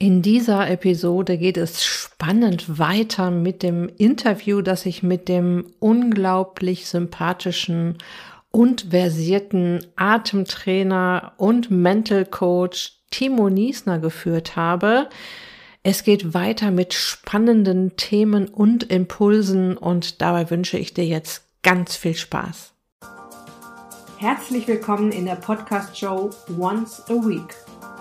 In dieser Episode geht es spannend weiter mit dem Interview, das ich mit dem unglaublich sympathischen und versierten Atemtrainer und Mental Coach Timo Niesner geführt habe. Es geht weiter mit spannenden Themen und Impulsen und dabei wünsche ich dir jetzt ganz viel Spaß. Herzlich willkommen in der Podcast-Show Once a Week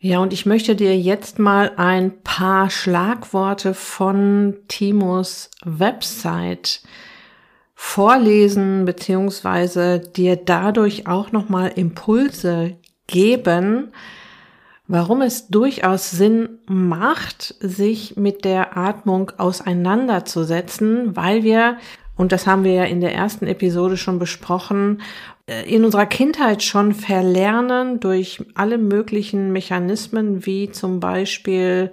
Ja, und ich möchte dir jetzt mal ein paar Schlagworte von Timos Website vorlesen, beziehungsweise dir dadurch auch nochmal Impulse geben, warum es durchaus Sinn macht, sich mit der Atmung auseinanderzusetzen, weil wir und das haben wir ja in der ersten Episode schon besprochen, äh, in unserer Kindheit schon verlernen durch alle möglichen Mechanismen, wie zum Beispiel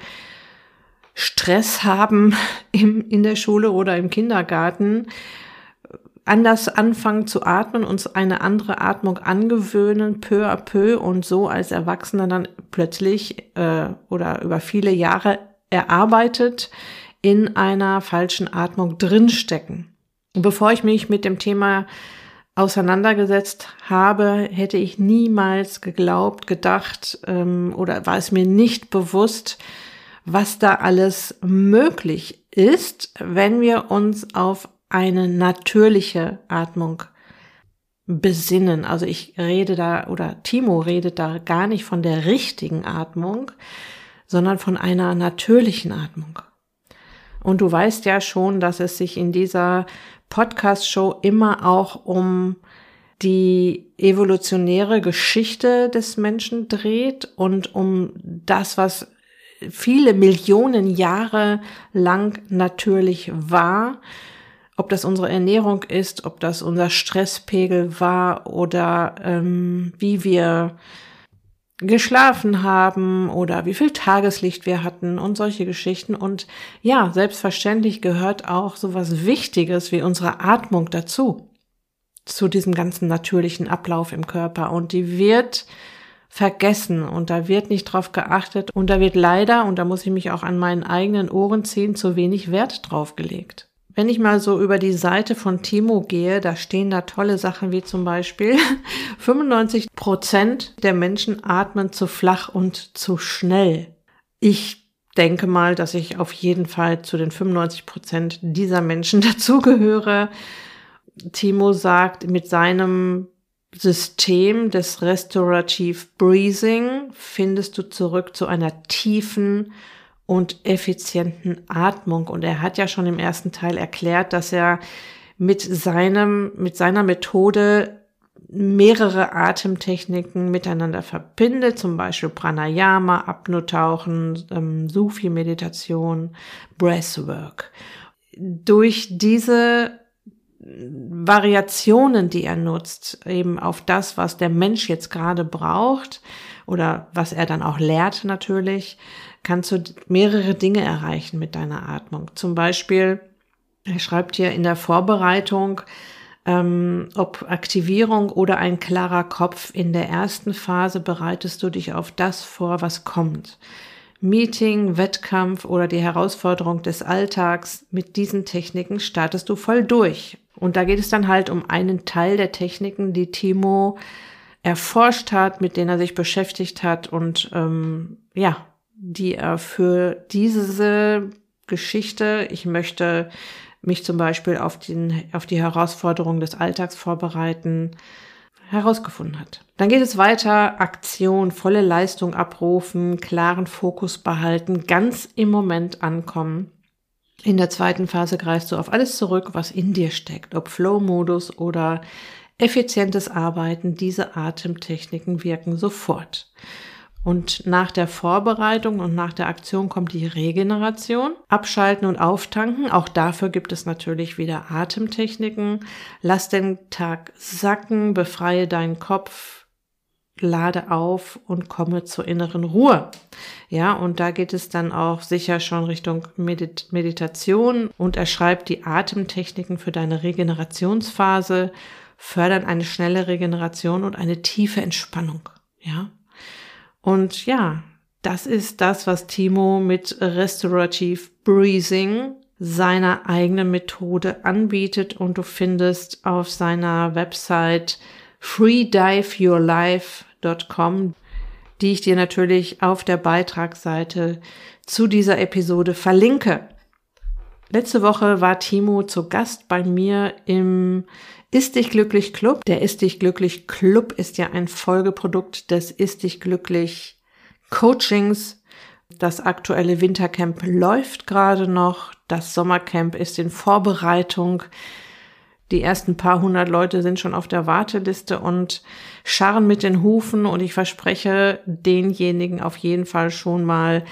Stress haben im, in der Schule oder im Kindergarten, anders anfangen zu atmen, uns eine andere Atmung angewöhnen, peu à peu und so als Erwachsener dann plötzlich äh, oder über viele Jahre erarbeitet in einer falschen Atmung drinstecken. Bevor ich mich mit dem Thema auseinandergesetzt habe, hätte ich niemals geglaubt, gedacht ähm, oder war es mir nicht bewusst, was da alles möglich ist, wenn wir uns auf eine natürliche Atmung besinnen. Also ich rede da oder Timo redet da gar nicht von der richtigen Atmung, sondern von einer natürlichen Atmung. Und du weißt ja schon, dass es sich in dieser Podcast-Show immer auch um die evolutionäre Geschichte des Menschen dreht und um das, was viele Millionen Jahre lang natürlich war. Ob das unsere Ernährung ist, ob das unser Stresspegel war oder ähm, wie wir geschlafen haben oder wie viel Tageslicht wir hatten und solche Geschichten. Und ja, selbstverständlich gehört auch sowas Wichtiges wie unsere Atmung dazu, zu diesem ganzen natürlichen Ablauf im Körper. Und die wird vergessen und da wird nicht drauf geachtet und da wird leider, und da muss ich mich auch an meinen eigenen Ohren ziehen, zu wenig Wert drauf gelegt. Wenn ich mal so über die Seite von Timo gehe, da stehen da tolle Sachen wie zum Beispiel 95 Prozent der Menschen atmen zu flach und zu schnell. Ich denke mal, dass ich auf jeden Fall zu den 95 Prozent dieser Menschen dazugehöre. Timo sagt, mit seinem System des Restorative Breathing findest du zurück zu einer tiefen und effizienten Atmung. Und er hat ja schon im ersten Teil erklärt, dass er mit seinem, mit seiner Methode mehrere Atemtechniken miteinander verbindet, zum Beispiel Pranayama, Apnotauchen, ähm, Sufi-Meditation, Breathwork. Durch diese Variationen, die er nutzt, eben auf das, was der Mensch jetzt gerade braucht oder was er dann auch lehrt natürlich, kannst du mehrere Dinge erreichen mit deiner Atmung. Zum Beispiel, er schreibt hier in der Vorbereitung, ähm, ob Aktivierung oder ein klarer Kopf. In der ersten Phase bereitest du dich auf das vor, was kommt. Meeting, Wettkampf oder die Herausforderung des Alltags. Mit diesen Techniken startest du voll durch. Und da geht es dann halt um einen Teil der Techniken, die Timo erforscht hat, mit denen er sich beschäftigt hat und ähm, ja, die er für diese Geschichte, ich möchte mich zum Beispiel auf, den, auf die Herausforderung des Alltags vorbereiten, herausgefunden hat. Dann geht es weiter, Aktion, volle Leistung abrufen, klaren Fokus behalten, ganz im Moment ankommen. In der zweiten Phase greifst du auf alles zurück, was in dir steckt, ob Flow-Modus oder effizientes Arbeiten. Diese Atemtechniken wirken sofort. Und nach der Vorbereitung und nach der Aktion kommt die Regeneration. Abschalten und auftanken. Auch dafür gibt es natürlich wieder Atemtechniken. Lass den Tag sacken, befreie deinen Kopf, lade auf und komme zur inneren Ruhe. Ja, und da geht es dann auch sicher schon Richtung Medit Meditation und er schreibt die Atemtechniken für deine Regenerationsphase, fördern eine schnelle Regeneration und eine tiefe Entspannung. Ja, und ja, das ist das, was Timo mit Restorative Breathing seiner eigenen Methode anbietet und du findest auf seiner Website freediveyourlife.com, die ich dir natürlich auf der Beitragsseite zu dieser Episode verlinke. Letzte Woche war Timo zu Gast bei mir im ist dich glücklich Club. Der Ist dich glücklich Club ist ja ein Folgeprodukt des Ist dich glücklich Coachings. Das aktuelle Wintercamp läuft gerade noch. Das Sommercamp ist in Vorbereitung. Die ersten paar hundert Leute sind schon auf der Warteliste und scharren mit den Hufen und ich verspreche denjenigen auf jeden Fall schon mal,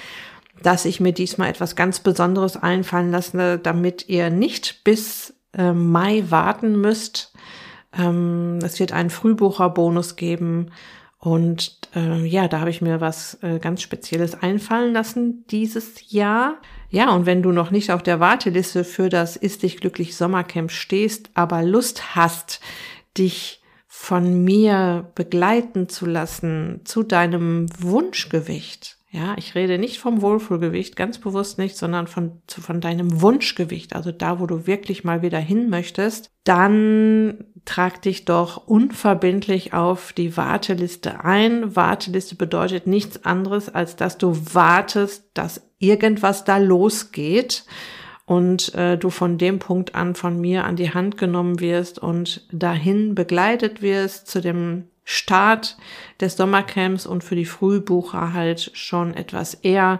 dass ich mir diesmal etwas ganz Besonderes einfallen lasse, damit ihr nicht bis äh, Mai warten müsst, ähm, es wird einen Frühbucherbonus geben. Und äh, ja, da habe ich mir was äh, ganz Spezielles einfallen lassen dieses Jahr. Ja, und wenn du noch nicht auf der Warteliste für das Ist dich glücklich Sommercamp stehst, aber Lust hast, dich von mir begleiten zu lassen zu deinem Wunschgewicht, ja, ich rede nicht vom Wohlfühlgewicht, ganz bewusst nicht, sondern von, von deinem Wunschgewicht, also da, wo du wirklich mal wieder hin möchtest, dann trag dich doch unverbindlich auf die Warteliste ein. Warteliste bedeutet nichts anderes, als dass du wartest, dass irgendwas da losgeht und äh, du von dem Punkt an von mir an die Hand genommen wirst und dahin begleitet wirst zu dem Start des Sommercamps und für die Frühbucher halt schon etwas eher.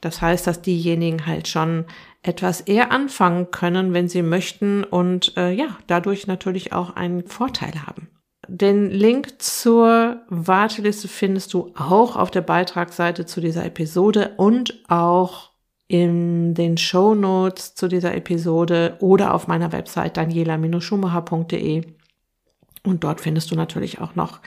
Das heißt, dass diejenigen halt schon etwas eher anfangen können, wenn sie möchten und äh, ja, dadurch natürlich auch einen Vorteil haben. Den Link zur Warteliste findest du auch auf der Beitragsseite zu dieser Episode und auch in den Show Notes zu dieser Episode oder auf meiner Website daniela-schumacher.de. Und dort findest du natürlich auch noch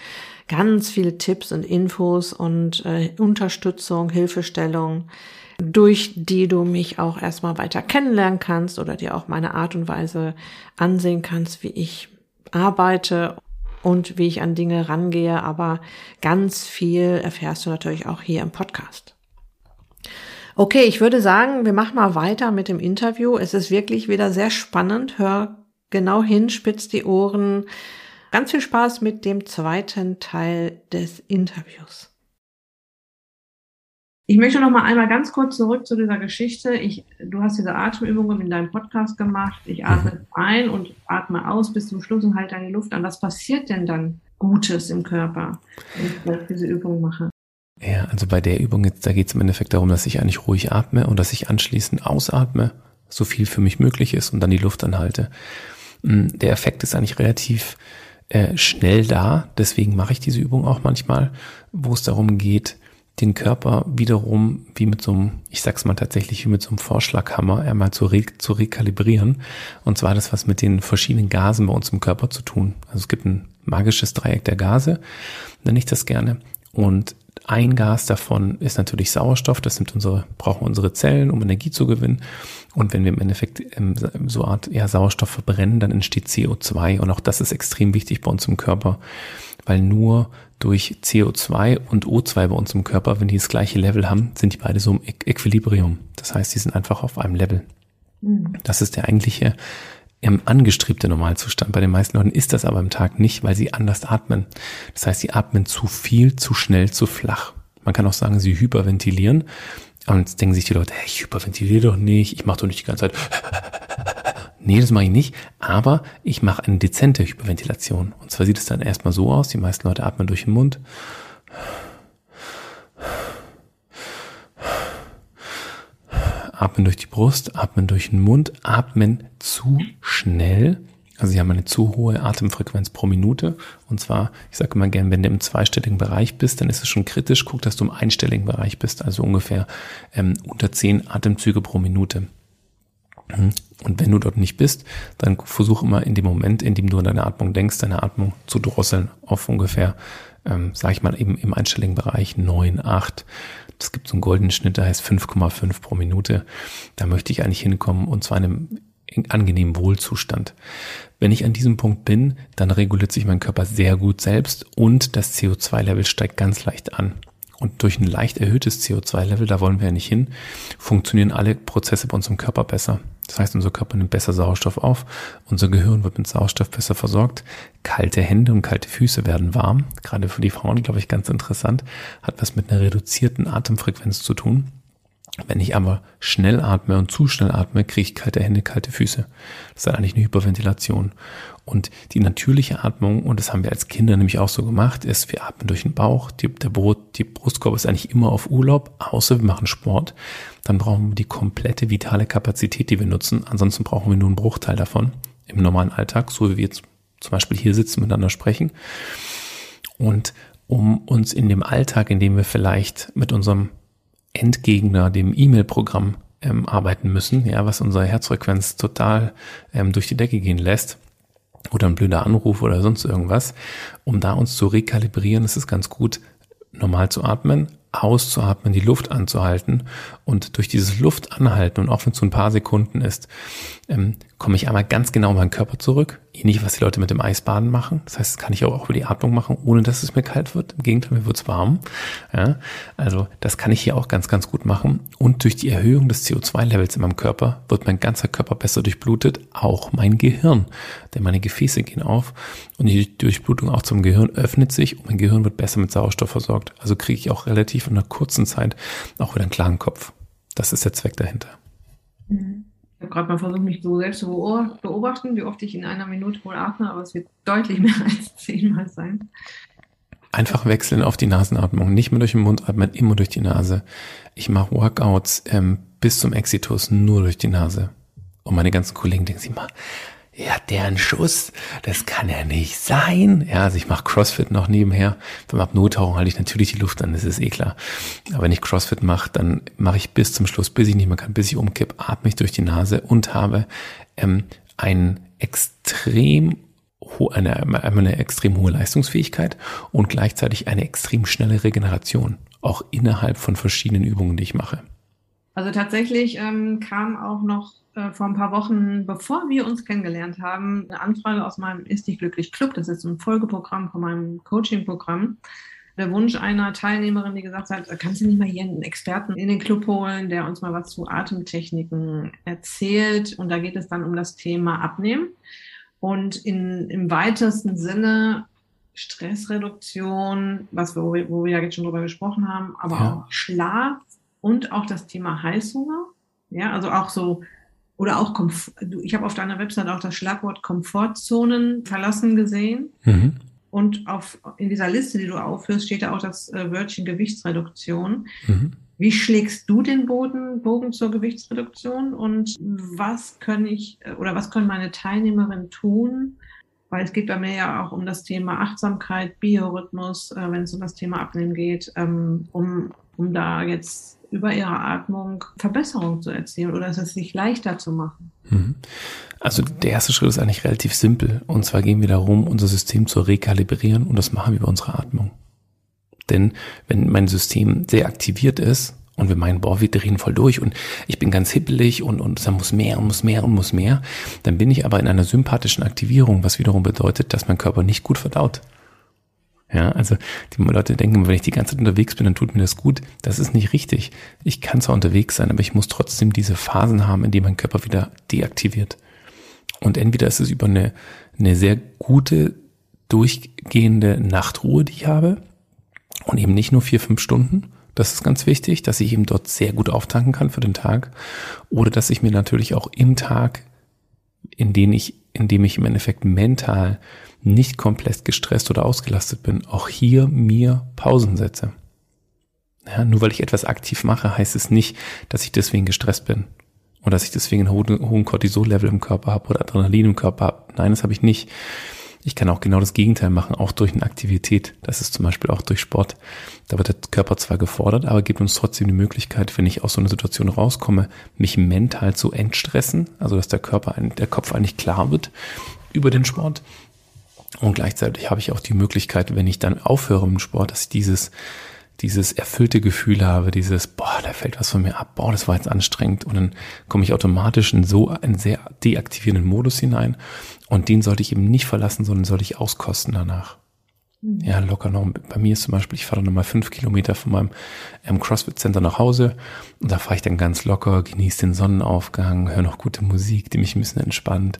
ganz viele Tipps und Infos und äh, Unterstützung, Hilfestellung, durch die du mich auch erstmal weiter kennenlernen kannst oder dir auch meine Art und Weise ansehen kannst, wie ich arbeite und wie ich an Dinge rangehe. Aber ganz viel erfährst du natürlich auch hier im Podcast. Okay, ich würde sagen, wir machen mal weiter mit dem Interview. Es ist wirklich wieder sehr spannend. Hör genau hin, spitz die Ohren. Ganz viel Spaß mit dem zweiten Teil des Interviews. Ich möchte noch mal einmal ganz kurz zurück zu dieser Geschichte. Ich, du hast diese Atemübungen in deinem Podcast gemacht. Ich atme mhm. ein und atme aus bis zum Schluss und halte deine Luft an. Was passiert denn dann Gutes im Körper, wenn ich diese Übung mache? Ja, also bei der Übung jetzt, da geht es im Endeffekt darum, dass ich eigentlich ruhig atme und dass ich anschließend ausatme, so viel für mich möglich ist und dann die Luft anhalte. Hm, der Effekt ist eigentlich relativ äh, schnell da. Deswegen mache ich diese Übung auch manchmal, wo es darum geht, den Körper wiederum wie mit so einem, ich sag's mal tatsächlich wie mit so einem Vorschlaghammer einmal zu, re zu rekalibrieren. Und zwar das, was mit den verschiedenen Gasen bei uns im Körper zu tun. Also es gibt ein magisches Dreieck der Gase, nenne ich das gerne. Und ein Gas davon ist natürlich Sauerstoff. Das sind unsere, brauchen unsere Zellen, um Energie zu gewinnen. Und wenn wir im Endeffekt ähm, so Art ja, Sauerstoff verbrennen, dann entsteht CO2. Und auch das ist extrem wichtig bei uns im Körper, weil nur durch CO2 und O2 bei uns im Körper, wenn die das gleiche Level haben, sind die beide so im Equilibrium. Das heißt, die sind einfach auf einem Level. Mhm. Das ist der eigentliche im angestrebte Normalzustand. Bei den meisten Leuten ist das aber im Tag nicht, weil sie anders atmen. Das heißt, sie atmen zu viel, zu schnell, zu flach. Man kann auch sagen, sie hyperventilieren. Und jetzt denken sich die Leute, hey, ich hyperventiliere doch nicht, ich mache doch nicht die ganze Zeit. nee, das mache ich nicht, aber ich mache eine dezente Hyperventilation. Und zwar sieht es dann erstmal so aus, die meisten Leute atmen durch den Mund Atmen durch die Brust, atmen durch den Mund, atmen zu schnell, Also sie haben eine zu hohe Atemfrequenz pro Minute. Und zwar, ich sage immer gern, wenn du im zweistelligen Bereich bist, dann ist es schon kritisch. Guck, dass du im einstelligen Bereich bist, also ungefähr ähm, unter zehn Atemzüge pro Minute. Und wenn du dort nicht bist, dann versuch immer in dem Moment, in dem du an deine Atmung denkst, deine Atmung zu drosseln auf ungefähr, ähm, sage ich mal, eben im einstelligen Bereich neun, acht. Das gibt so einen goldenen Schnitt, der heißt 5,5 pro Minute. Da möchte ich eigentlich hinkommen und zwar in einem angenehmen Wohlzustand. Wenn ich an diesem Punkt bin, dann reguliert sich mein Körper sehr gut selbst und das CO2-Level steigt ganz leicht an. Und durch ein leicht erhöhtes CO2-Level, da wollen wir ja nicht hin, funktionieren alle Prozesse bei unserem Körper besser. Das heißt, unser Körper nimmt besser Sauerstoff auf, unser Gehirn wird mit Sauerstoff besser versorgt, kalte Hände und kalte Füße werden warm. Gerade für die Frauen, glaube ich, ganz interessant, hat was mit einer reduzierten Atemfrequenz zu tun. Wenn ich aber schnell atme und zu schnell atme, kriege ich kalte Hände, kalte Füße. Das ist eigentlich eine Hyperventilation. Und die natürliche Atmung, und das haben wir als Kinder nämlich auch so gemacht, ist, wir atmen durch den Bauch, die, der Brot, die Brustkorb ist eigentlich immer auf Urlaub, außer wir machen Sport. Dann brauchen wir die komplette vitale Kapazität, die wir nutzen. Ansonsten brauchen wir nur einen Bruchteil davon im normalen Alltag, so wie wir jetzt zum Beispiel hier sitzen, miteinander sprechen. Und um uns in dem Alltag, in dem wir vielleicht mit unserem Endgegner, dem E-Mail-Programm, ähm, arbeiten müssen, ja, was unsere Herzfrequenz total ähm, durch die Decke gehen lässt, oder ein blöder Anruf oder sonst irgendwas, um da uns zu rekalibrieren, ist es ganz gut, normal zu atmen, auszuatmen, die Luft anzuhalten und durch dieses Luftanhalten und auch wenn es so ein paar Sekunden ist, ähm, komme ich einmal ganz genau in meinen Körper zurück. Ähnlich, was die Leute mit dem Eisbaden machen. Das heißt, das kann ich auch über die Atmung machen, ohne dass es mir kalt wird. Im Gegenteil, mir wird's warm. Ja, also das kann ich hier auch ganz, ganz gut machen. Und durch die Erhöhung des CO2-Levels in meinem Körper wird mein ganzer Körper besser durchblutet, auch mein Gehirn. Denn meine Gefäße gehen auf und die Durchblutung auch zum Gehirn öffnet sich und mein Gehirn wird besser mit Sauerstoff versorgt. Also kriege ich auch relativ in einer kurzen Zeit auch wieder einen klaren Kopf. Das ist der Zweck dahinter. Mhm. Ich habe gerade mal versucht, mich so selbst zu beobachten, wie oft ich in einer Minute wohl atme, aber es wird deutlich mehr als zehnmal sein. Einfach wechseln auf die Nasenatmung, nicht mehr durch den Mund atmen, immer durch die Nase. Ich mache Workouts ähm, bis zum Exitus nur durch die Nase. Und meine ganzen Kollegen denken sich mal, ja, deren Schuss, das kann ja nicht sein. Ja, also ich mache CrossFit noch nebenher. Beim Apnoe-Tauchen halte ich natürlich die Luft an, das ist eh klar. Aber wenn ich CrossFit mache, dann mache ich bis zum Schluss, bis ich nicht mehr kann, bis ich umkipp, atme ich durch die Nase und habe ähm, ein extrem eine, eine extrem hohe Leistungsfähigkeit und gleichzeitig eine extrem schnelle Regeneration, auch innerhalb von verschiedenen Übungen, die ich mache. Also tatsächlich ähm, kam auch noch äh, vor ein paar Wochen, bevor wir uns kennengelernt haben, eine Anfrage aus meinem Ist dich glücklich Club. Das ist ein Folgeprogramm von meinem Coaching-Programm. Der Wunsch einer Teilnehmerin, die gesagt hat, kannst du nicht mal hier einen Experten in den Club holen, der uns mal was zu Atemtechniken erzählt. Und da geht es dann um das Thema Abnehmen. Und in, im weitesten Sinne Stressreduktion, was wir, wo wir ja jetzt schon drüber gesprochen haben, aber ja. auch Schlaf und auch das Thema Heißhunger. Ja, also auch so oder auch Komf ich habe auf deiner Website auch das Schlagwort Komfortzonen verlassen gesehen. Mhm. Und auf, in dieser Liste, die du aufführst, steht da auch das äh, Wörtchen Gewichtsreduktion. Mhm. Wie schlägst du den Boden, Bogen zur Gewichtsreduktion und was können ich äh, oder was können meine Teilnehmerinnen tun? Weil es geht bei mir ja auch um das Thema Achtsamkeit, Biorhythmus, äh, wenn es um das Thema Abnehmen geht, ähm, um, um da jetzt über ihre Atmung Verbesserung zu erzielen oder es sich leichter zu machen. Mhm. Also der erste Schritt ist eigentlich relativ simpel. Und zwar gehen wir darum, unser System zu rekalibrieren und das machen wir über unsere Atmung. Denn wenn mein System sehr aktiviert ist und wir meinen, boah, wir drehen voll durch und ich bin ganz hippelig und, und da muss mehr und muss mehr und muss mehr, dann bin ich aber in einer sympathischen Aktivierung, was wiederum bedeutet, dass mein Körper nicht gut verdaut. Ja, also die Leute denken, wenn ich die ganze Zeit unterwegs bin, dann tut mir das gut. Das ist nicht richtig. Ich kann zwar unterwegs sein, aber ich muss trotzdem diese Phasen haben, in denen mein Körper wieder deaktiviert. Und entweder ist es über eine, eine sehr gute, durchgehende Nachtruhe, die ich habe, und eben nicht nur vier, fünf Stunden. Das ist ganz wichtig, dass ich eben dort sehr gut auftanken kann für den Tag. Oder dass ich mir natürlich auch im Tag, in dem ich, in dem ich im Endeffekt mental nicht komplett gestresst oder ausgelastet bin, auch hier mir Pausen setze. Ja, nur weil ich etwas aktiv mache, heißt es nicht, dass ich deswegen gestresst bin. und dass ich deswegen einen hohen, hohen Cortisol-Level im Körper habe oder Adrenalin im Körper habe. Nein, das habe ich nicht. Ich kann auch genau das Gegenteil machen, auch durch eine Aktivität. Das ist zum Beispiel auch durch Sport. Da wird der Körper zwar gefordert, aber gibt uns trotzdem die Möglichkeit, wenn ich aus so einer Situation rauskomme, mich mental zu entstressen, also dass der Körper, der Kopf eigentlich klar wird über den Sport. Und gleichzeitig habe ich auch die Möglichkeit, wenn ich dann aufhöre im Sport, dass ich dieses dieses erfüllte Gefühl habe, dieses, boah, da fällt was von mir ab, boah, das war jetzt anstrengend. Und dann komme ich automatisch in so einen sehr deaktivierenden Modus hinein. Und den sollte ich eben nicht verlassen, sondern sollte ich auskosten danach. Mhm. Ja, locker noch. Bei mir ist zum Beispiel, ich fahre dann nochmal fünf Kilometer von meinem ähm, CrossFit Center nach Hause und da fahre ich dann ganz locker, genieße den Sonnenaufgang, höre noch gute Musik, die mich ein bisschen entspannt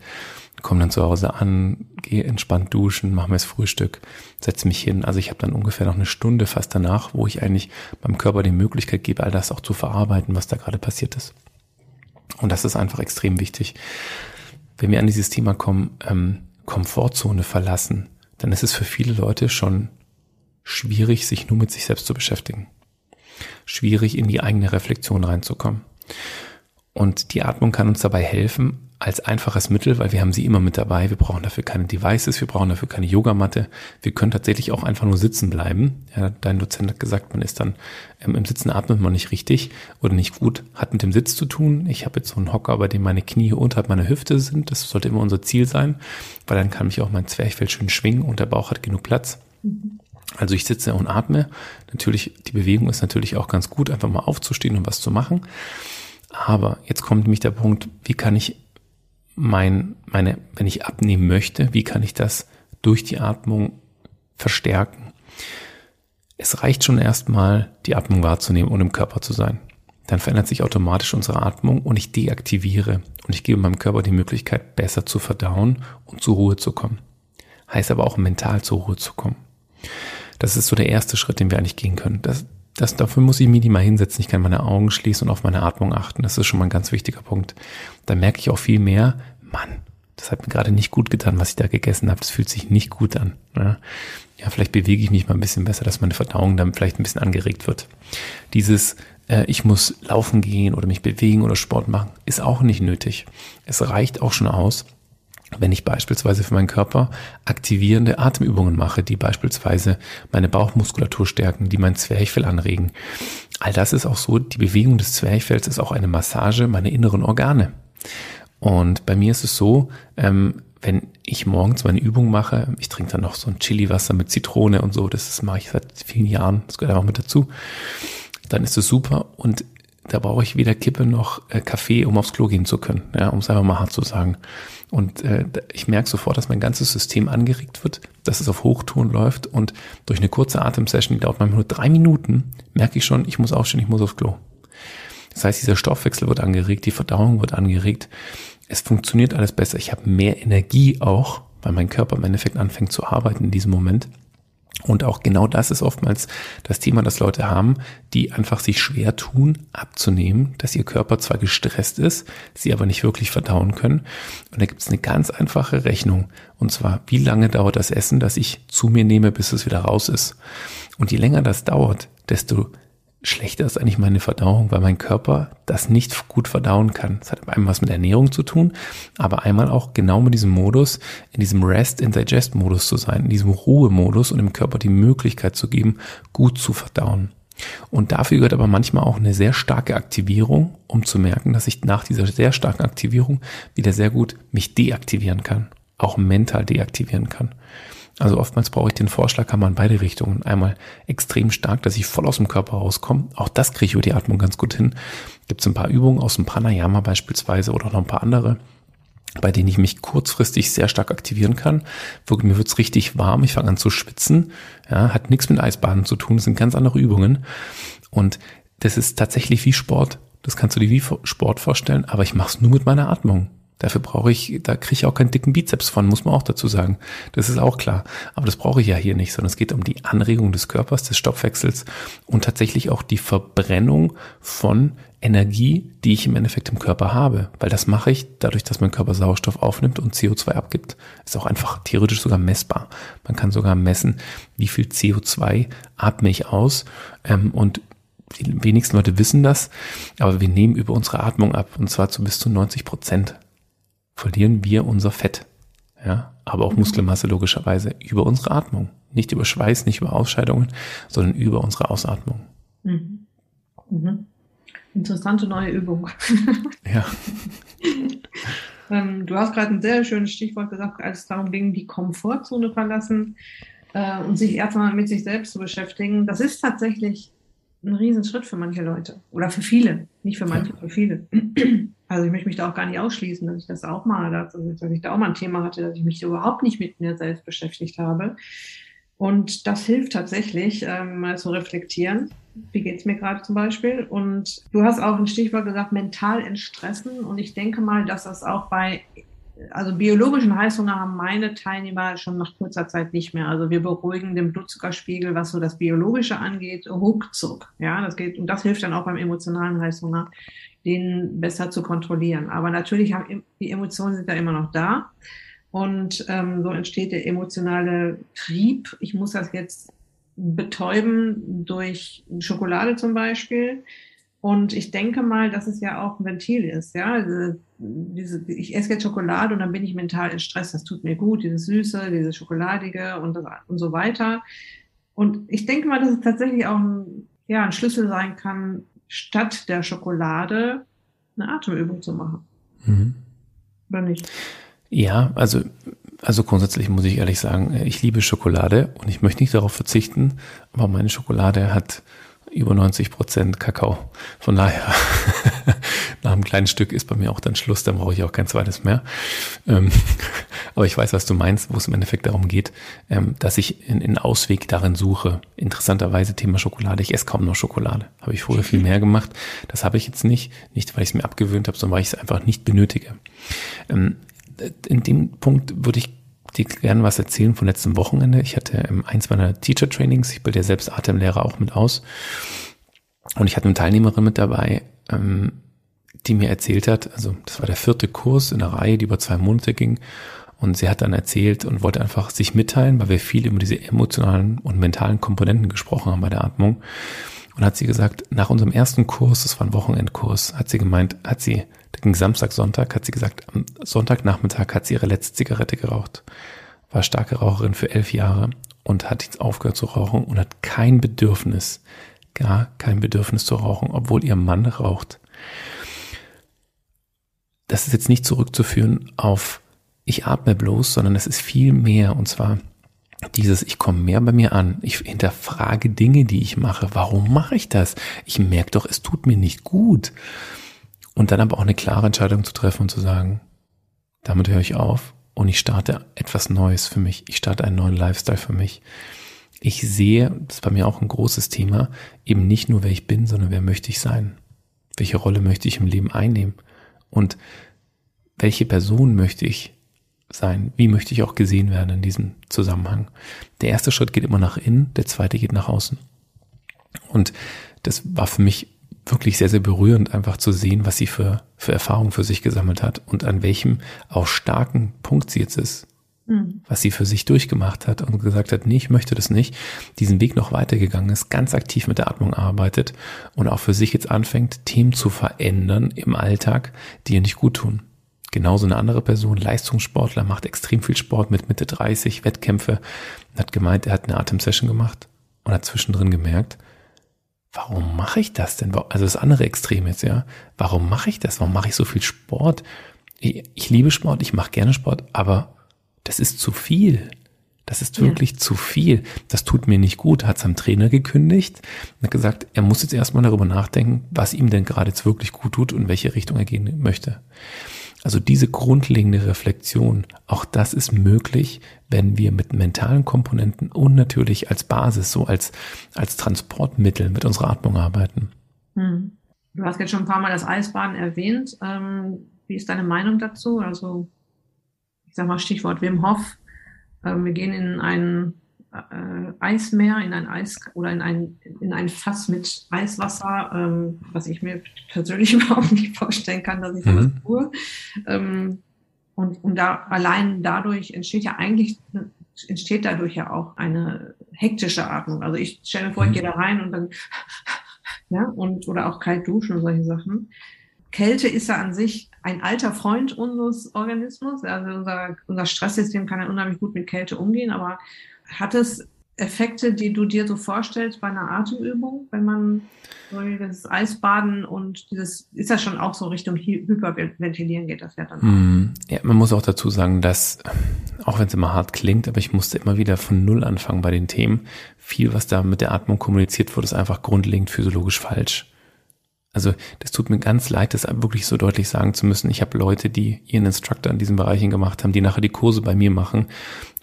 komme dann zu Hause an, gehe entspannt duschen, mache mir das Frühstück, setze mich hin. Also ich habe dann ungefähr noch eine Stunde fast danach, wo ich eigentlich meinem Körper die Möglichkeit gebe, all das auch zu verarbeiten, was da gerade passiert ist. Und das ist einfach extrem wichtig. Wenn wir an dieses Thema kommen, ähm, Komfortzone verlassen, dann ist es für viele Leute schon schwierig, sich nur mit sich selbst zu beschäftigen. Schwierig in die eigene Reflexion reinzukommen. Und die Atmung kann uns dabei helfen, als einfaches Mittel, weil wir haben sie immer mit dabei. Wir brauchen dafür keine Devices, wir brauchen dafür keine Yogamatte. Wir können tatsächlich auch einfach nur sitzen bleiben. Ja, dein Dozent hat gesagt, man ist dann ähm, im Sitzen atmet man nicht richtig oder nicht gut. Hat mit dem Sitz zu tun. Ich habe jetzt so einen Hocker, bei dem meine Knie unterhalb meiner Hüfte sind. Das sollte immer unser Ziel sein, weil dann kann mich auch mein Zwerchfell schön schwingen und der Bauch hat genug Platz. Also ich sitze und atme. Natürlich, die Bewegung ist natürlich auch ganz gut, einfach mal aufzustehen und was zu machen. Aber jetzt kommt nämlich der Punkt, wie kann ich mein, meine, wenn ich abnehmen möchte, wie kann ich das durch die Atmung verstärken? Es reicht schon erstmal, die Atmung wahrzunehmen und im Körper zu sein. Dann verändert sich automatisch unsere Atmung und ich deaktiviere und ich gebe meinem Körper die Möglichkeit, besser zu verdauen und zur Ruhe zu kommen. Heißt aber auch mental zur Ruhe zu kommen. Das ist so der erste Schritt, den wir eigentlich gehen können. Das, das, dafür muss ich mich nicht mal hinsetzen. Ich kann meine Augen schließen und auf meine Atmung achten. Das ist schon mal ein ganz wichtiger Punkt. Da merke ich auch viel mehr, Mann, das hat mir gerade nicht gut getan, was ich da gegessen habe. Das fühlt sich nicht gut an. Ja, ja vielleicht bewege ich mich mal ein bisschen besser, dass meine Verdauung dann vielleicht ein bisschen angeregt wird. Dieses, äh, ich muss laufen gehen oder mich bewegen oder Sport machen, ist auch nicht nötig. Es reicht auch schon aus, wenn ich beispielsweise für meinen Körper aktivierende Atemübungen mache, die beispielsweise meine Bauchmuskulatur stärken, die mein Zwerchfell anregen. All das ist auch so, die Bewegung des Zwerchfells ist auch eine Massage meiner inneren Organe. Und bei mir ist es so, ähm, wenn ich morgens meine Übung mache, ich trinke dann noch so ein Chili-Wasser mit Zitrone und so, das, mache ich seit vielen Jahren, das gehört einfach mit dazu, dann ist es super und da brauche ich weder Kippe noch äh, Kaffee, um aufs Klo gehen zu können, ja, um es einfach mal hart zu sagen. Und äh, ich merke sofort, dass mein ganzes System angeregt wird, dass es auf Hochtouren läuft und durch eine kurze Atemsession, die dauert manchmal nur drei Minuten, merke ich schon, ich muss aufstehen, ich muss aufs Klo. Das heißt, dieser Stoffwechsel wird angeregt, die Verdauung wird angeregt. Es funktioniert alles besser. Ich habe mehr Energie auch, weil mein Körper im Endeffekt anfängt zu arbeiten in diesem Moment. Und auch genau das ist oftmals das Thema, das Leute haben, die einfach sich schwer tun, abzunehmen, dass ihr Körper zwar gestresst ist, sie aber nicht wirklich verdauen können. Und da gibt es eine ganz einfache Rechnung. Und zwar, wie lange dauert das Essen, das ich zu mir nehme, bis es wieder raus ist. Und je länger das dauert, desto schlechter ist eigentlich meine Verdauung, weil mein Körper das nicht gut verdauen kann. Das hat einmal was mit Ernährung zu tun, aber einmal auch genau mit diesem Modus, in diesem Rest and Digest Modus zu sein, in diesem Ruhemodus und dem Körper die Möglichkeit zu geben, gut zu verdauen. Und dafür gehört aber manchmal auch eine sehr starke Aktivierung, um zu merken, dass ich nach dieser sehr starken Aktivierung wieder sehr gut mich deaktivieren kann, auch mental deaktivieren kann. Also oftmals brauche ich den Vorschlaghammer in beide Richtungen. Einmal extrem stark, dass ich voll aus dem Körper rauskomme. Auch das kriege ich über die Atmung ganz gut hin. Gibt es ein paar Übungen aus dem Pranayama beispielsweise oder noch ein paar andere, bei denen ich mich kurzfristig sehr stark aktivieren kann. Mir wird's richtig warm, ich fange an zu schwitzen. Ja, hat nichts mit Eisbaden zu tun, das sind ganz andere Übungen. Und das ist tatsächlich wie Sport. Das kannst du dir wie Sport vorstellen, aber ich mache es nur mit meiner Atmung. Dafür brauche ich, da kriege ich auch keinen dicken Bizeps von, muss man auch dazu sagen. Das ist auch klar. Aber das brauche ich ja hier nicht, sondern es geht um die Anregung des Körpers, des Stoffwechsels und tatsächlich auch die Verbrennung von Energie, die ich im Endeffekt im Körper habe. Weil das mache ich dadurch, dass mein Körper Sauerstoff aufnimmt und CO2 abgibt. Ist auch einfach theoretisch sogar messbar. Man kann sogar messen, wie viel CO2 atme ich aus ähm, und die wenigsten Leute wissen das, aber wir nehmen über unsere Atmung ab und zwar zu bis zu 90 Prozent verlieren wir unser Fett. Ja, aber auch mhm. Muskelmasse logischerweise über unsere Atmung. Nicht über Schweiß, nicht über Ausscheidungen, sondern über unsere Ausatmung. Mhm. Mhm. Interessante neue Übung. Ja. ähm, du hast gerade ein sehr schönes Stichwort gesagt, als es darum ging, die Komfortzone verlassen äh, und sich erstmal mit sich selbst zu beschäftigen. Das ist tatsächlich ein Riesenschritt für manche Leute oder für viele, nicht für manche, für viele. Also ich möchte mich da auch gar nicht ausschließen, dass ich das auch mal, dass, dass ich da auch mal ein Thema hatte, dass ich mich überhaupt nicht mit mir selbst beschäftigt habe. Und das hilft tatsächlich, ähm, mal zu reflektieren. Wie geht's mir gerade zum Beispiel? Und du hast auch ein Stichwort gesagt, mental entstressen. Und ich denke mal, dass das auch bei also biologischen Heißhunger haben meine Teilnehmer schon nach kurzer Zeit nicht mehr. Also wir beruhigen den Blutzuckerspiegel, was so das Biologische angeht, ruckzuck. Ja, das geht, und das hilft dann auch beim emotionalen Heißhunger, den besser zu kontrollieren. Aber natürlich haben die Emotionen sind da immer noch da. Und ähm, so entsteht der emotionale Trieb. Ich muss das jetzt betäuben durch Schokolade zum Beispiel. Und ich denke mal, dass es ja auch ein Ventil ist. Ja, also diese, ich esse jetzt Schokolade und dann bin ich mental in Stress. Das tut mir gut, dieses Süße, dieses Schokoladige und, und so weiter. Und ich denke mal, dass es tatsächlich auch ein, ja, ein Schlüssel sein kann, statt der Schokolade eine Atemübung zu machen. Mhm. Oder nicht? Ja, also, also grundsätzlich muss ich ehrlich sagen, ich liebe Schokolade und ich möchte nicht darauf verzichten, aber meine Schokolade hat über 90 Prozent Kakao. Von daher, nach einem kleinen Stück ist bei mir auch dann Schluss, dann brauche ich auch kein zweites mehr. Ähm, aber ich weiß, was du meinst, wo es im Endeffekt darum geht, ähm, dass ich einen Ausweg darin suche. Interessanterweise Thema Schokolade. Ich esse kaum noch Schokolade. Habe ich früher viel mehr gemacht. Das habe ich jetzt nicht. Nicht, weil ich es mir abgewöhnt habe, sondern weil ich es einfach nicht benötige. Ähm, in dem Punkt würde ich dir gerne was erzählen von letztem Wochenende. Ich hatte ähm, eins meiner Teacher Trainings, ich bilde ja selbst Atemlehrer auch mit aus. Und ich hatte eine Teilnehmerin mit dabei, ähm, die mir erzählt hat, also das war der vierte Kurs in der Reihe, die über zwei Monate ging. Und sie hat dann erzählt und wollte einfach sich mitteilen, weil wir viel über diese emotionalen und mentalen Komponenten gesprochen haben bei der Atmung. Und hat sie gesagt, nach unserem ersten Kurs, das war ein Wochenendkurs, hat sie gemeint, hat sie da ging Samstag, Sonntag, hat sie gesagt, am Sonntagnachmittag hat sie ihre letzte Zigarette geraucht. War starke Raucherin für elf Jahre und hat jetzt aufgehört zu rauchen und hat kein Bedürfnis, gar kein Bedürfnis zu rauchen, obwohl ihr Mann raucht. Das ist jetzt nicht zurückzuführen auf ich atme bloß, sondern es ist viel mehr und zwar dieses, ich komme mehr bei mir an, ich hinterfrage Dinge, die ich mache. Warum mache ich das? Ich merke doch, es tut mir nicht gut. Und dann aber auch eine klare Entscheidung zu treffen und zu sagen, damit höre ich auf und ich starte etwas Neues für mich. Ich starte einen neuen Lifestyle für mich. Ich sehe, das ist bei mir auch ein großes Thema, eben nicht nur wer ich bin, sondern wer möchte ich sein? Welche Rolle möchte ich im Leben einnehmen? Und welche Person möchte ich sein? Wie möchte ich auch gesehen werden in diesem Zusammenhang? Der erste Schritt geht immer nach innen, der zweite geht nach außen. Und das war für mich wirklich sehr, sehr berührend, einfach zu sehen, was sie für, für Erfahrungen für sich gesammelt hat und an welchem auch starken Punkt sie jetzt ist. Mhm. Was sie für sich durchgemacht hat und gesagt hat, nee, ich möchte das nicht, diesen Weg noch weitergegangen ist, ganz aktiv mit der Atmung arbeitet und auch für sich jetzt anfängt, Themen zu verändern im Alltag, die ihr nicht gut tun. Genauso eine andere Person, Leistungssportler, macht extrem viel Sport mit Mitte 30, Wettkämpfe, hat gemeint, er hat eine Atemsession gemacht und hat zwischendrin gemerkt, warum mache ich das denn? Also das andere Extrem jetzt, ja. Warum mache ich das? Warum mache ich so viel Sport? Ich, ich liebe Sport, ich mache gerne Sport, aber das ist zu viel. Das ist wirklich ja. zu viel. Das tut mir nicht gut. Hat seinem Trainer gekündigt und hat gesagt, er muss jetzt erstmal darüber nachdenken, was ihm denn gerade jetzt wirklich gut tut und welche Richtung er gehen möchte. Also diese grundlegende Reflexion, auch das ist möglich, wenn wir mit mentalen Komponenten und natürlich als Basis, so als, als Transportmittel mit unserer Atmung arbeiten. Hm. Du hast jetzt schon ein paar Mal das Eisbaden erwähnt. Ähm, wie ist deine Meinung dazu? Also, ich sag mal Stichwort Wim Hof. Ähm, wir gehen in einen äh, Eismeer, in ein Eis oder in ein, in ein Fass mit Eiswasser, ähm, was ich mir persönlich überhaupt nicht vorstellen kann, dass ich mhm. das tue. Ähm, und, und da allein dadurch entsteht ja eigentlich entsteht dadurch ja auch eine hektische Atmung. Also ich stelle mir vor, ich mhm. gehe da rein und dann ja, und oder auch kalt duschen und solche Sachen. Kälte ist ja an sich ein alter Freund unseres Organismus. Also unser, unser Stresssystem kann ja unheimlich gut mit Kälte umgehen, aber hat es Effekte, die du dir so vorstellst bei einer Atemübung, wenn man so das Eisbaden und dieses, ist das schon auch so Richtung Hyperventilieren geht das ja dann mm, Ja, man muss auch dazu sagen, dass, auch wenn es immer hart klingt, aber ich musste immer wieder von Null anfangen bei den Themen. Viel, was da mit der Atmung kommuniziert wurde, ist einfach grundlegend physiologisch falsch. Also das tut mir ganz leid, das wirklich so deutlich sagen zu müssen. Ich habe Leute, die ihren Instructor in diesen Bereichen gemacht haben, die nachher die Kurse bei mir machen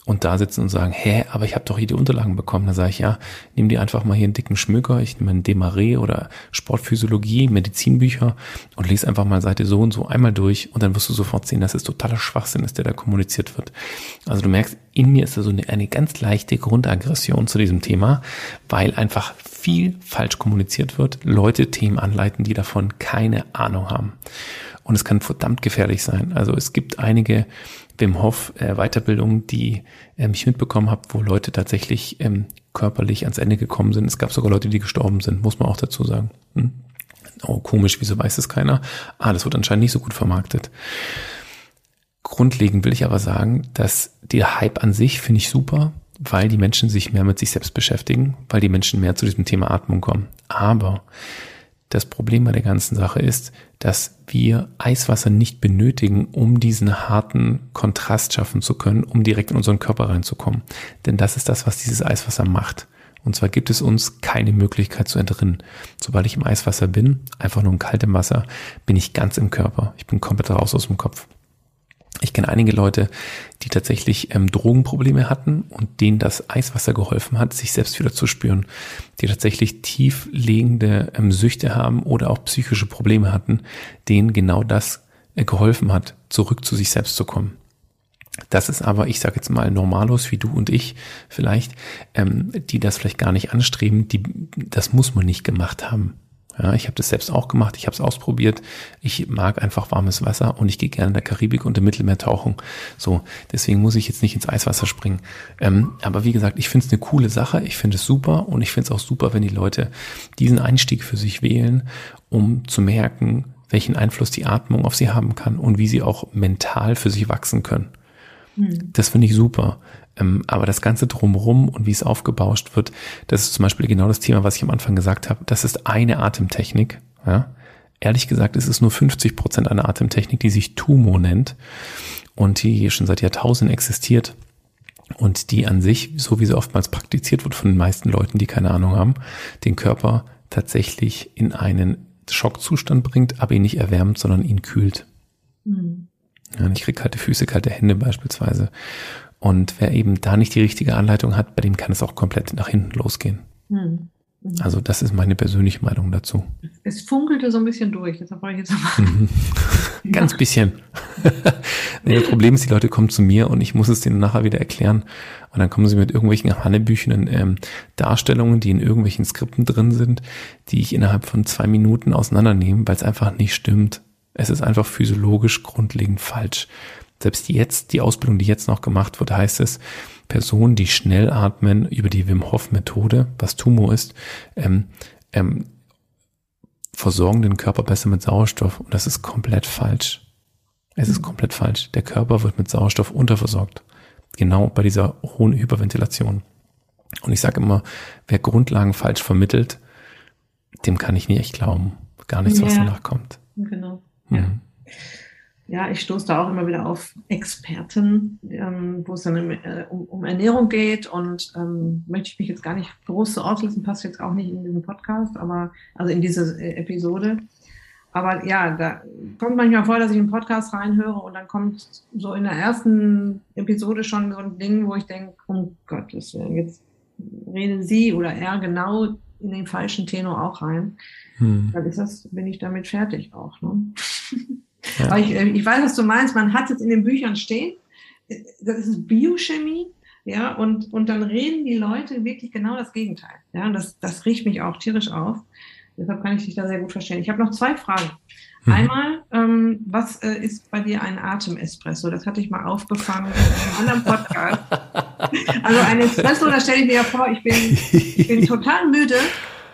und da sitzen und sagen, hä, aber ich habe doch hier die Unterlagen bekommen. Da sage ich, ja, nimm dir einfach mal hier einen dicken Schmöker, ich nehme einen Demaré oder Sportphysiologie, Medizinbücher und lese einfach mal Seite so und so einmal durch und dann wirst du sofort sehen, dass es totaler Schwachsinn ist, der da kommuniziert wird. Also du merkst, in mir ist da so eine, eine ganz leichte Grundaggression zu diesem Thema, weil einfach viel falsch kommuniziert wird, Leute Themen anleiten, die davon keine Ahnung haben. Und es kann verdammt gefährlich sein. Also es gibt einige Wim Hof äh, Weiterbildungen, die ähm, ich mitbekommen habe, wo Leute tatsächlich ähm, körperlich ans Ende gekommen sind. Es gab sogar Leute, die gestorben sind, muss man auch dazu sagen. Hm? Oh, komisch, wieso weiß es keiner? Ah, das wird anscheinend nicht so gut vermarktet. Grundlegend will ich aber sagen, dass der Hype an sich finde ich super, weil die Menschen sich mehr mit sich selbst beschäftigen, weil die Menschen mehr zu diesem Thema Atmung kommen. Aber das Problem bei der ganzen Sache ist, dass wir Eiswasser nicht benötigen, um diesen harten Kontrast schaffen zu können, um direkt in unseren Körper reinzukommen. Denn das ist das, was dieses Eiswasser macht. Und zwar gibt es uns keine Möglichkeit zu entrinnen. Sobald ich im Eiswasser bin, einfach nur in kaltem Wasser, bin ich ganz im Körper. Ich bin komplett raus aus dem Kopf. Ich kenne einige Leute, die tatsächlich ähm, Drogenprobleme hatten und denen das Eiswasser geholfen hat, sich selbst wieder zu spüren, die tatsächlich tieflegende ähm, Süchte haben oder auch psychische Probleme hatten, denen genau das äh, geholfen hat, zurück zu sich selbst zu kommen. Das ist aber, ich sage jetzt mal, Normalos wie du und ich vielleicht, ähm, die das vielleicht gar nicht anstreben, die, das muss man nicht gemacht haben. Ja, ich habe das selbst auch gemacht, ich habe es ausprobiert. Ich mag einfach warmes Wasser und ich gehe gerne in der Karibik und im Mittelmeer tauchen. So, deswegen muss ich jetzt nicht ins Eiswasser springen. Ähm, aber wie gesagt, ich finde es eine coole Sache, ich finde es super und ich finde es auch super, wenn die Leute diesen Einstieg für sich wählen, um zu merken, welchen Einfluss die Atmung auf sie haben kann und wie sie auch mental für sich wachsen können. Mhm. Das finde ich super. Ähm, aber das Ganze drumherum und wie es aufgebauscht wird, das ist zum Beispiel genau das Thema, was ich am Anfang gesagt habe. Das ist eine Atemtechnik. Ja? Ehrlich gesagt, ist es nur 50 Prozent einer Atemtechnik, die sich Tumo nennt und die schon seit Jahrtausenden existiert und die an sich, so wie sie oftmals praktiziert wird von den meisten Leuten, die keine Ahnung haben, den Körper tatsächlich in einen Schockzustand bringt, aber ihn nicht erwärmt, sondern ihn kühlt. Mhm. Ja, ich kriege kalte Füße, kalte Hände beispielsweise. Und wer eben da nicht die richtige Anleitung hat, bei dem kann es auch komplett nach hinten losgehen. Hm. Mhm. Also das ist meine persönliche Meinung dazu. Es funkelte so ein bisschen durch, deshalb wollte ich jetzt mal. Mhm. Ganz bisschen. das Problem ist, die Leute kommen zu mir und ich muss es denen nachher wieder erklären. Und dann kommen sie mit irgendwelchen Hannebüchenen ähm, Darstellungen, die in irgendwelchen Skripten drin sind, die ich innerhalb von zwei Minuten auseinandernehme, weil es einfach nicht stimmt. Es ist einfach physiologisch grundlegend falsch. Selbst jetzt, die Ausbildung, die jetzt noch gemacht wird, heißt es, Personen, die schnell atmen über die Wim Hof Methode, was Tumo ist, ähm, ähm, versorgen den Körper besser mit Sauerstoff. Und das ist komplett falsch. Es ist komplett falsch. Der Körper wird mit Sauerstoff unterversorgt. Genau bei dieser hohen Hyperventilation. Und ich sage immer, wer Grundlagen falsch vermittelt, dem kann ich nicht echt glauben. Gar nichts, ja, was danach kommt. Genau. Mhm. Ja ja, ich stoße da auch immer wieder auf Experten, ähm, wo es dann um, äh, um, um, Ernährung geht und ähm, möchte ich mich jetzt gar nicht groß so auslassen, passt jetzt auch nicht in diesen Podcast, aber also in diese äh, Episode. Aber ja, da kommt manchmal vor, dass ich einen Podcast reinhöre und dann kommt so in der ersten Episode schon so ein Ding, wo ich denke, um Gottes Willen, jetzt reden Sie oder er genau in den falschen Tenor auch rein. Hm. Dann ist das, bin ich damit fertig auch. Ne? Ja. Aber ich, äh, ich weiß, was du meinst. Man hat es in den Büchern stehen. Das ist Biochemie. Ja, und, und dann reden die Leute wirklich genau das Gegenteil. Ja, und das, das riecht mich auch tierisch auf. Deshalb kann ich dich da sehr gut verstehen. Ich habe noch zwei Fragen. Mhm. Einmal, ähm, was äh, ist bei dir ein Atemespresso? Das hatte ich mal aufgefangen in einem anderen Podcast. also ein Espresso, da stelle ich mir ja vor, ich bin, ich bin total müde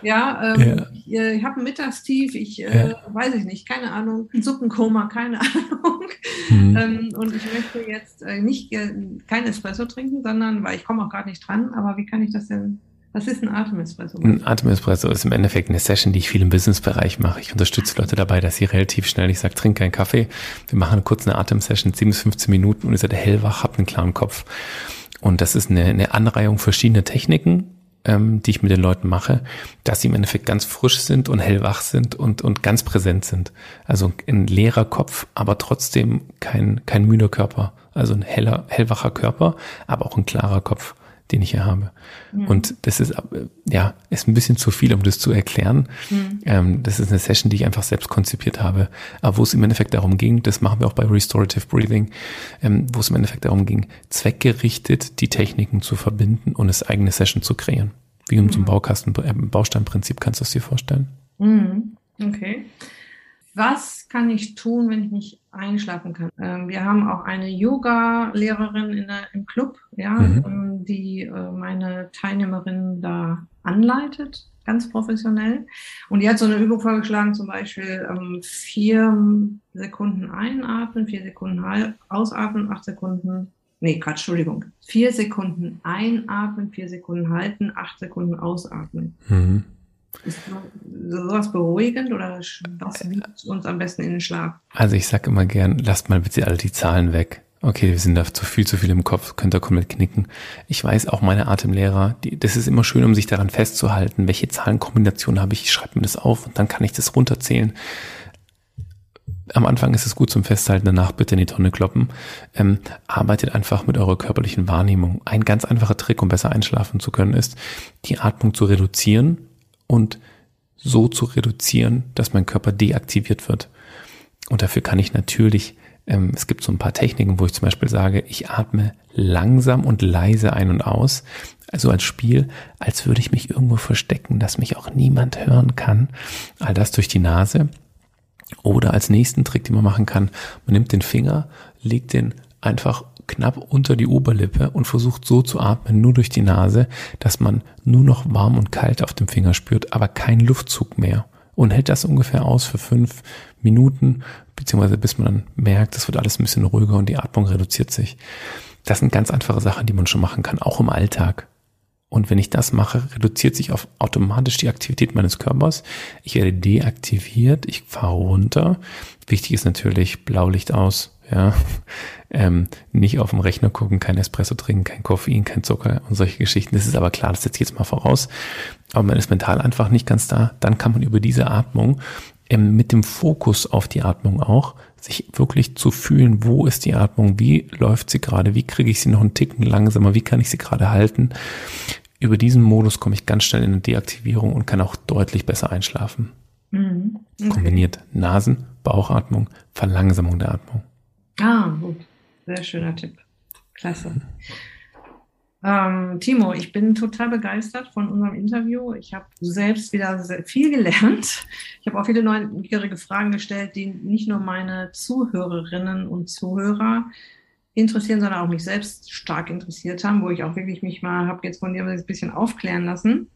Ja, ähm, ja. ich, äh, ich habe ein Mittagstief, ich äh, ja. weiß ich nicht, keine Ahnung, ein Suppenkoma, keine Ahnung. Mhm. Ähm, und ich möchte jetzt äh, nicht äh, kein Espresso trinken, sondern, weil ich komme auch gerade nicht dran, aber wie kann ich das denn was ist ein Atemespresso? Ein Atemespresso ist im Endeffekt eine Session, die ich viel im Businessbereich mache. Ich unterstütze Leute dabei, dass sie relativ schnell, ich sage, trink keinen Kaffee. Wir machen kurz eine Atemsession, 10 bis 15 Minuten und ihr seid hellwach, habt einen klaren Kopf. Und das ist eine, eine Anreihung verschiedener Techniken, ähm, die ich mit den Leuten mache, dass sie im Endeffekt ganz frisch sind und hellwach sind und, und ganz präsent sind. Also ein leerer Kopf, aber trotzdem kein, kein müder Körper. Also ein heller, hellwacher Körper, aber auch ein klarer Kopf den ich hier habe. Mhm. Und das ist, ja, ist ein bisschen zu viel, um das zu erklären. Mhm. Ähm, das ist eine Session, die ich einfach selbst konzipiert habe, aber wo es im Endeffekt darum ging, das machen wir auch bei Restorative Breathing, ähm, wo es im Endeffekt darum ging, zweckgerichtet die Techniken zu verbinden und eine eigene Session zu kreieren. Wie in so einem mhm. Baukasten, äh, Bausteinprinzip kannst du es dir vorstellen. Mhm. Okay. Was kann ich tun, wenn ich nicht einschlafen kann? Ähm, wir haben auch eine Yoga-Lehrerin im Club, ja, mhm. ähm, die äh, meine Teilnehmerin da anleitet, ganz professionell. Und die hat so eine Übung vorgeschlagen, zum Beispiel ähm, vier Sekunden einatmen, vier Sekunden ausatmen, acht Sekunden Nee, Quatsch, Entschuldigung. Vier Sekunden einatmen, vier Sekunden halten, acht Sekunden ausatmen. Mhm. Ist sowas beruhigend oder was wiegt uns am besten in den Schlaf? Also ich sage immer gern, lasst mal bitte alle die Zahlen weg. Okay, wir sind da zu viel, zu viel im Kopf, könnt ihr komplett knicken. Ich weiß auch meine Atemlehrer, die, das ist immer schön, um sich daran festzuhalten, welche Zahlenkombination habe ich, ich schreibe mir das auf und dann kann ich das runterzählen. Am Anfang ist es gut zum Festhalten, danach bitte in die Tonne kloppen. Ähm, arbeitet einfach mit eurer körperlichen Wahrnehmung. Ein ganz einfacher Trick, um besser einschlafen zu können, ist, die Atmung zu reduzieren und so zu reduzieren, dass mein Körper deaktiviert wird. Und dafür kann ich natürlich, ähm, es gibt so ein paar Techniken, wo ich zum Beispiel sage, ich atme langsam und leise ein und aus. Also als Spiel, als würde ich mich irgendwo verstecken, dass mich auch niemand hören kann. All das durch die Nase. Oder als nächsten Trick, den man machen kann, man nimmt den Finger, legt den einfach knapp unter die Oberlippe und versucht so zu atmen, nur durch die Nase, dass man nur noch warm und kalt auf dem Finger spürt, aber kein Luftzug mehr. Und hält das ungefähr aus für fünf Minuten, beziehungsweise bis man dann merkt, es wird alles ein bisschen ruhiger und die Atmung reduziert sich. Das sind ganz einfache Sachen, die man schon machen kann, auch im Alltag. Und wenn ich das mache, reduziert sich auf automatisch die Aktivität meines Körpers. Ich werde deaktiviert, ich fahre runter. Wichtig ist natürlich Blaulicht aus, ja, ähm, nicht auf dem Rechner gucken, kein Espresso trinken, kein Koffein, kein Zucker und solche Geschichten. Das ist aber klar, das setze ich jetzt mal voraus. Aber man ist mental einfach nicht ganz da. Dann kann man über diese Atmung ähm, mit dem Fokus auf die Atmung auch sich wirklich zu fühlen, wo ist die Atmung, wie läuft sie gerade, wie kriege ich sie noch einen Ticken langsamer, wie kann ich sie gerade halten. Über diesen Modus komme ich ganz schnell in eine Deaktivierung und kann auch deutlich besser einschlafen. Mhm. Okay. Kombiniert Nasen, Bauchatmung, Verlangsamung der Atmung. Ah, gut. Sehr schöner Tipp. Klasse. Ähm, Timo, ich bin total begeistert von unserem Interview. Ich habe selbst wieder viel gelernt. Ich habe auch viele neugierige Fragen gestellt, die nicht nur meine Zuhörerinnen und Zuhörer interessieren, sondern auch mich selbst stark interessiert haben, wo ich auch wirklich mich mal habe jetzt von dir ein bisschen aufklären lassen.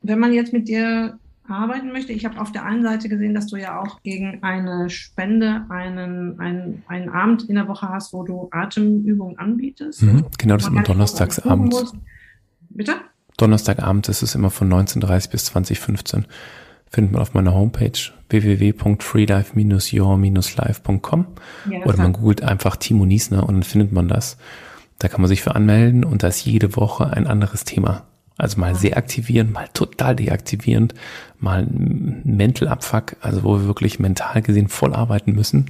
Wenn man jetzt mit dir arbeiten möchte. Ich habe auf der einen Seite gesehen, dass du ja auch gegen eine Spende einen, einen, einen Abend in der Woche hast, wo du Atemübungen anbietest. Mhm, genau, das ist immer donnerstagsabend. Bitte? Donnerstagabend ist es immer von 19.30 bis 2015. Findet man auf meiner Homepage www.freelife-your-life.com ja, oder man googelt einfach Timo Niesner und dann findet man das. Da kann man sich für anmelden und da ist jede Woche ein anderes Thema. Also mal sehr aktivierend, mal total deaktivierend, mal Mental Abfuck, also wo wir wirklich mental gesehen voll arbeiten müssen.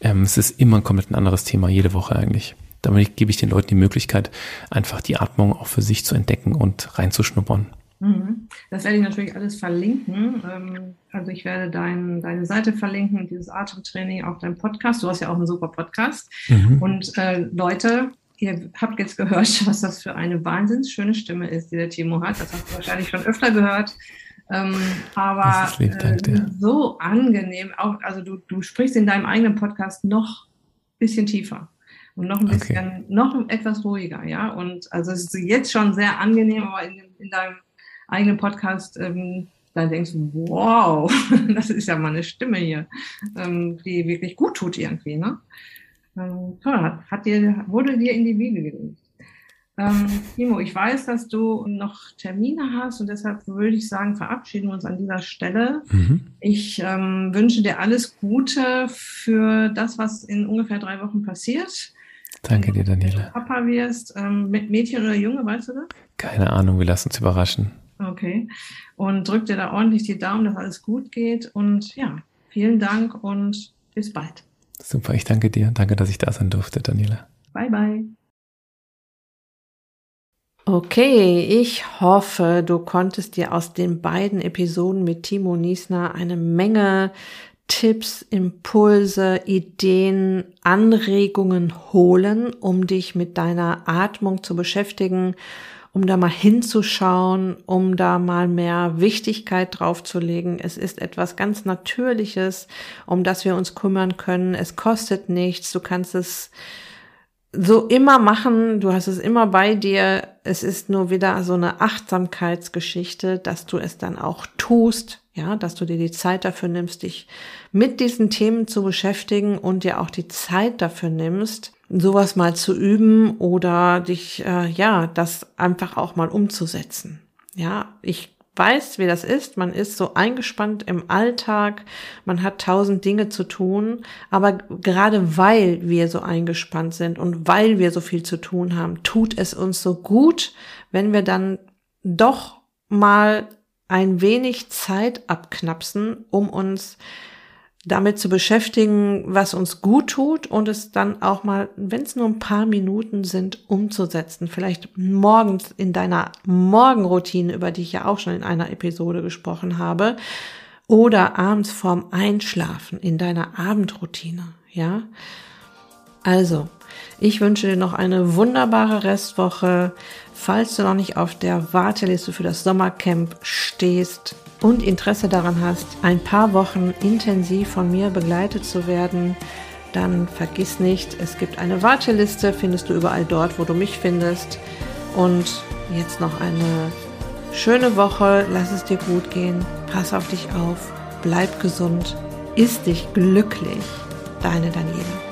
Ähm, es ist immer ein komplett ein anderes Thema, jede Woche eigentlich. Damit gebe ich den Leuten die Möglichkeit, einfach die Atmung auch für sich zu entdecken und reinzuschnuppern. Mhm. Das werde ich natürlich alles verlinken. Ähm, also ich werde dein, deine Seite verlinken, dieses Atemtraining, auch dein Podcast. Du hast ja auch einen super Podcast. Mhm. Und äh, Leute, Ihr habt jetzt gehört, was das für eine wahnsinnig schöne Stimme ist, die der Timo hat. Das hast du wahrscheinlich schon öfter gehört. Ähm, aber lieb, äh, so angenehm. Auch, also du, du sprichst in deinem eigenen Podcast noch ein bisschen tiefer und noch ein bisschen, okay. noch etwas ruhiger, ja. Und also es ist jetzt schon sehr angenehm, aber in, in deinem eigenen Podcast ähm, dann denkst du, wow, das ist ja mal eine Stimme hier, ähm, die wirklich gut tut irgendwie. Ne? Ähm, toll, hat, hat dir, wurde dir in die Wiege gelegt. Ähm, Timo, ich weiß, dass du noch Termine hast und deshalb würde ich sagen, verabschieden wir uns an dieser Stelle. Mhm. Ich ähm, wünsche dir alles Gute für das, was in ungefähr drei Wochen passiert. Danke dir, Daniela. Wenn du Papa wirst, ähm, mit Mädchen oder Junge, weißt du das? Keine Ahnung, wir lassen uns überraschen. Okay. Und drück dir da ordentlich die Daumen, dass alles gut geht. Und ja, vielen Dank und bis bald. Super, ich danke dir. Danke, dass ich da sein durfte, Daniela. Bye, bye. Okay, ich hoffe, du konntest dir aus den beiden Episoden mit Timo Niesner eine Menge Tipps, Impulse, Ideen, Anregungen holen, um dich mit deiner Atmung zu beschäftigen, um da mal hinzuschauen, um da mal mehr Wichtigkeit draufzulegen. Es ist etwas ganz Natürliches, um das wir uns kümmern können. Es kostet nichts. Du kannst es so immer machen, du hast es immer bei dir. Es ist nur wieder so eine Achtsamkeitsgeschichte, dass du es dann auch tust, ja, dass du dir die Zeit dafür nimmst, dich mit diesen Themen zu beschäftigen und dir auch die Zeit dafür nimmst, sowas mal zu üben oder dich, äh, ja, das einfach auch mal umzusetzen. Ja, ich weiß, wie das ist. Man ist so eingespannt im Alltag, man hat tausend Dinge zu tun, aber gerade weil wir so eingespannt sind und weil wir so viel zu tun haben, tut es uns so gut, wenn wir dann doch mal ein wenig Zeit abknapsen, um uns damit zu beschäftigen, was uns gut tut und es dann auch mal, wenn es nur ein paar Minuten sind, umzusetzen. Vielleicht morgens in deiner Morgenroutine, über die ich ja auch schon in einer Episode gesprochen habe, oder abends vorm Einschlafen in deiner Abendroutine, ja? Also, ich wünsche dir noch eine wunderbare Restwoche. Falls du noch nicht auf der Warteliste für das Sommercamp stehst, und Interesse daran hast, ein paar Wochen intensiv von mir begleitet zu werden, dann vergiss nicht, es gibt eine Warteliste, findest du überall dort, wo du mich findest. Und jetzt noch eine schöne Woche, lass es dir gut gehen, pass auf dich auf, bleib gesund, ist dich glücklich. Deine Daniela.